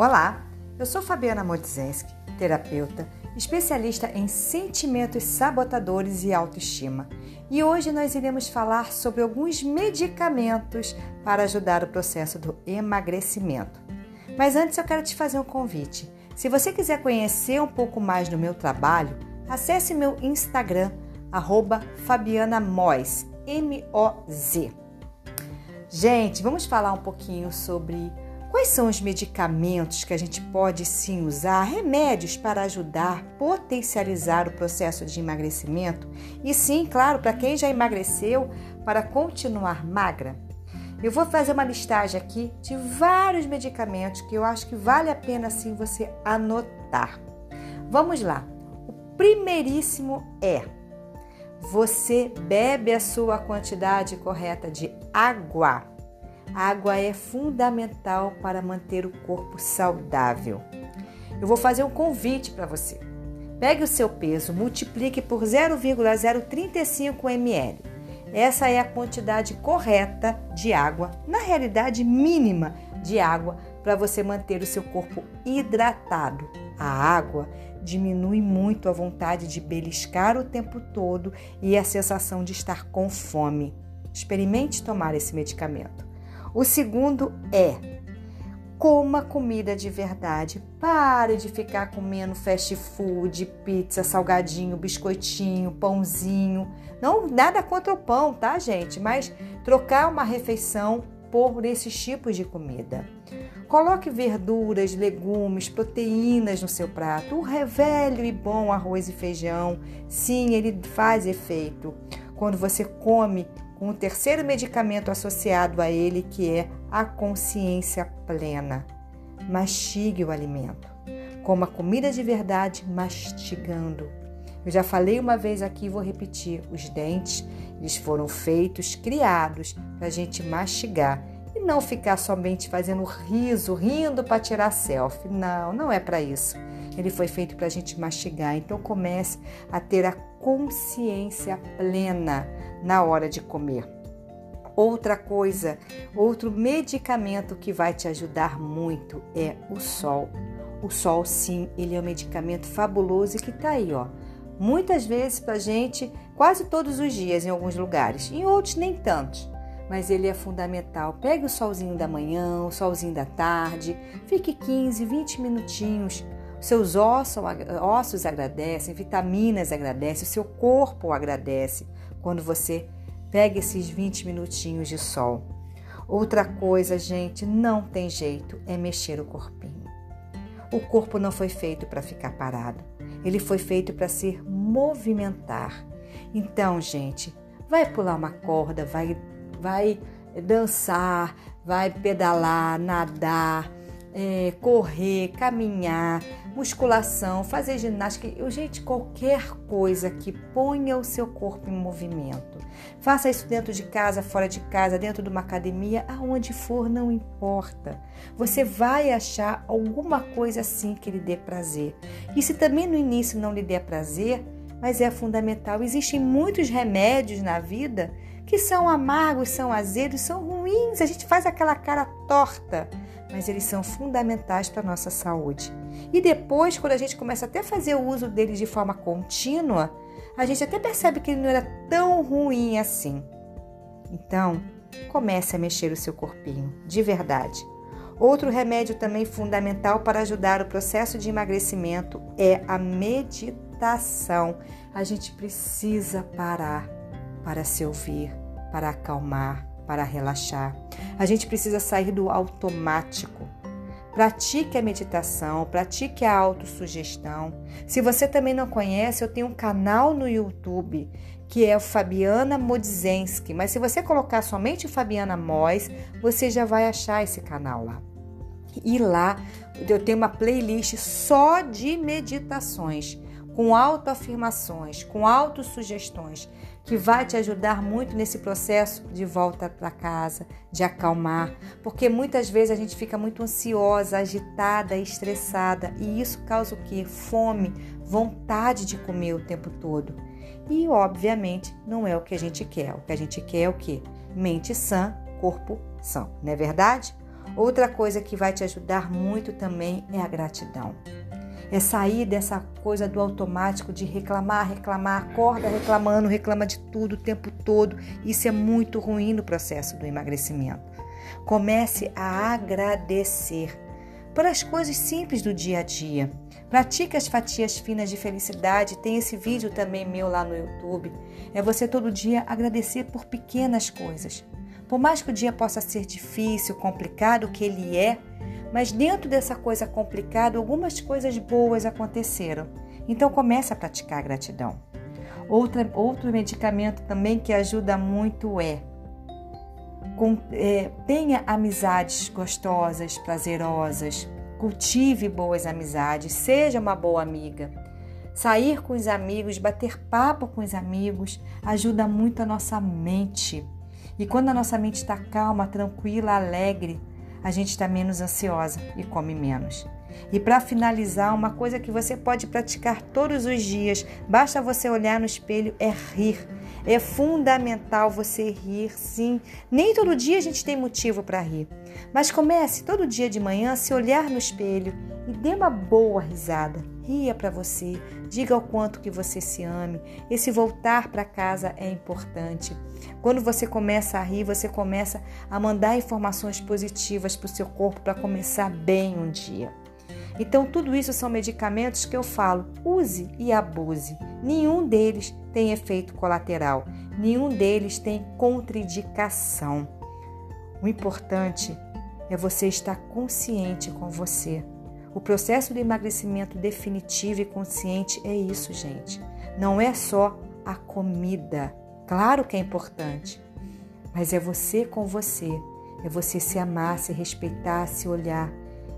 Olá, eu sou Fabiana Modzenski, terapeuta, especialista em sentimentos sabotadores e autoestima. E hoje nós iremos falar sobre alguns medicamentos para ajudar o processo do emagrecimento. Mas antes eu quero te fazer um convite. Se você quiser conhecer um pouco mais do meu trabalho, acesse meu Instagram, arroba Fabiana Moz, M-O-Z. Gente, vamos falar um pouquinho sobre Quais são os medicamentos que a gente pode sim usar, remédios para ajudar, potencializar o processo de emagrecimento? E sim, claro, para quem já emagreceu, para continuar magra? Eu vou fazer uma listagem aqui de vários medicamentos que eu acho que vale a pena sim você anotar. Vamos lá. O primeiríssimo é: você bebe a sua quantidade correta de água. Água é fundamental para manter o corpo saudável. Eu vou fazer um convite para você. Pegue o seu peso, multiplique por 0,035 ml. Essa é a quantidade correta de água, na realidade mínima de água, para você manter o seu corpo hidratado. A água diminui muito a vontade de beliscar o tempo todo e a sensação de estar com fome. Experimente tomar esse medicamento. O segundo é coma comida de verdade. Pare de ficar comendo fast food, pizza, salgadinho, biscoitinho, pãozinho. Não nada contra o pão, tá, gente? Mas trocar uma refeição por esses tipos de comida. Coloque verduras, legumes, proteínas no seu prato. O velho e bom arroz e feijão, sim, ele faz efeito. Quando você come o terceiro medicamento associado a ele, que é a consciência plena. Mastigue o alimento. Coma comida de verdade mastigando. Eu já falei uma vez aqui e vou repetir: os dentes eles foram feitos, criados para a gente mastigar e não ficar somente fazendo riso, rindo para tirar selfie. Não, não é para isso. Ele foi feito para a gente mastigar. Então comece a ter a consciência plena na hora de comer. Outra coisa, outro medicamento que vai te ajudar muito é o sol. O sol, sim, ele é um medicamento fabuloso e que tá aí, ó. Muitas vezes pra gente, quase todos os dias em alguns lugares, em outros nem tantos. Mas ele é fundamental. Pegue o solzinho da manhã, o solzinho da tarde, fique 15, 20 minutinhos seus ossos, agradecem, vitaminas agradecem, o seu corpo agradece quando você pega esses 20 minutinhos de sol. Outra coisa, gente, não tem jeito, é mexer o corpinho. O corpo não foi feito para ficar parado, ele foi feito para se movimentar. Então, gente, vai pular uma corda, vai, vai dançar, vai pedalar, nadar, é, correr, caminhar, musculação, fazer ginástica, gente, qualquer coisa que ponha o seu corpo em movimento. Faça isso dentro de casa, fora de casa, dentro de uma academia, aonde for, não importa. Você vai achar alguma coisa assim que lhe dê prazer. E se também no início não lhe der prazer, mas é fundamental, existem muitos remédios na vida que são amargos, são azedos, são ruins, a gente faz aquela cara torta mas eles são fundamentais para a nossa saúde. E depois, quando a gente começa até a fazer o uso deles de forma contínua, a gente até percebe que ele não era tão ruim assim. Então, comece a mexer o seu corpinho, de verdade. Outro remédio também fundamental para ajudar o processo de emagrecimento é a meditação. A gente precisa parar para se ouvir, para acalmar, para relaxar. A gente precisa sair do automático. Pratique a meditação, pratique a autossugestão. Se você também não conhece, eu tenho um canal no YouTube que é o Fabiana Modzenski, mas se você colocar somente Fabiana Mois, você já vai achar esse canal lá. E lá eu tenho uma playlist só de meditações com autoafirmações, com autossugestões, que vai te ajudar muito nesse processo de volta para casa, de acalmar, porque muitas vezes a gente fica muito ansiosa, agitada, estressada, e isso causa o que? Fome, vontade de comer o tempo todo. E obviamente não é o que a gente quer. O que a gente quer é o que? Mente sã, corpo são, não é verdade? Outra coisa que vai te ajudar muito também é a gratidão. É sair dessa coisa do automático de reclamar, reclamar, acorda reclamando, reclama de tudo o tempo todo. Isso é muito ruim no processo do emagrecimento. Comece a agradecer por as coisas simples do dia a dia. Pratique as fatias finas de felicidade. Tem esse vídeo também meu lá no YouTube. É você todo dia agradecer por pequenas coisas. Por mais que o dia possa ser difícil, complicado, que ele é, mas dentro dessa coisa complicada, algumas coisas boas aconteceram. Então comece a praticar a gratidão. Outra, outro medicamento também que ajuda muito é, com, é tenha amizades gostosas, prazerosas, cultive boas amizades, seja uma boa amiga. Sair com os amigos, bater papo com os amigos ajuda muito a nossa mente. E quando a nossa mente está calma, tranquila, alegre, a gente está menos ansiosa e come menos. E para finalizar, uma coisa que você pode praticar todos os dias, basta você olhar no espelho, é rir. É fundamental você rir, sim. Nem todo dia a gente tem motivo para rir. Mas comece todo dia de manhã a se olhar no espelho e dê uma boa risada. Ria para você, diga o quanto que você se ame. Esse voltar para casa é importante. Quando você começa a rir, você começa a mandar informações positivas para o seu corpo para começar bem um dia. Então, tudo isso são medicamentos que eu falo, use e abuse. Nenhum deles tem efeito colateral, nenhum deles tem contraindicação. O importante é você estar consciente com você. O processo de emagrecimento definitivo e consciente é isso, gente. Não é só a comida. Claro que é importante, mas é você com você. É você se amar, se respeitar, se olhar.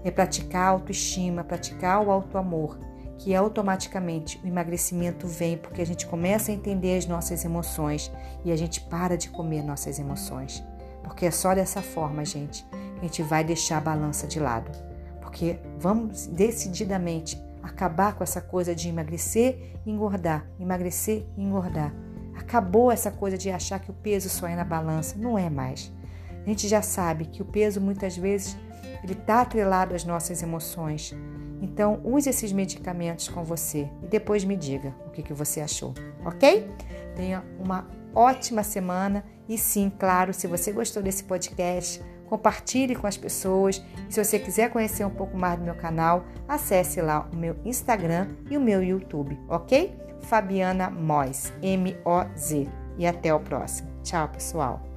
É praticar a autoestima, praticar o autoamor, que automaticamente o emagrecimento vem porque a gente começa a entender as nossas emoções e a gente para de comer nossas emoções. Porque é só dessa forma, gente, que a gente vai deixar a balança de lado porque vamos decididamente acabar com essa coisa de emagrecer e engordar, emagrecer e engordar. Acabou essa coisa de achar que o peso só é na balança, não é mais. A gente já sabe que o peso muitas vezes ele está atrelado às nossas emoções. Então use esses medicamentos com você e depois me diga o que, que você achou, ok? Tenha uma ótima semana e sim, claro, se você gostou desse podcast, compartilhe com as pessoas. Se você quiser conhecer um pouco mais do meu canal, acesse lá o meu Instagram e o meu YouTube, ok? Fabiana Moz, M-O-Z. E até o próximo. Tchau, pessoal!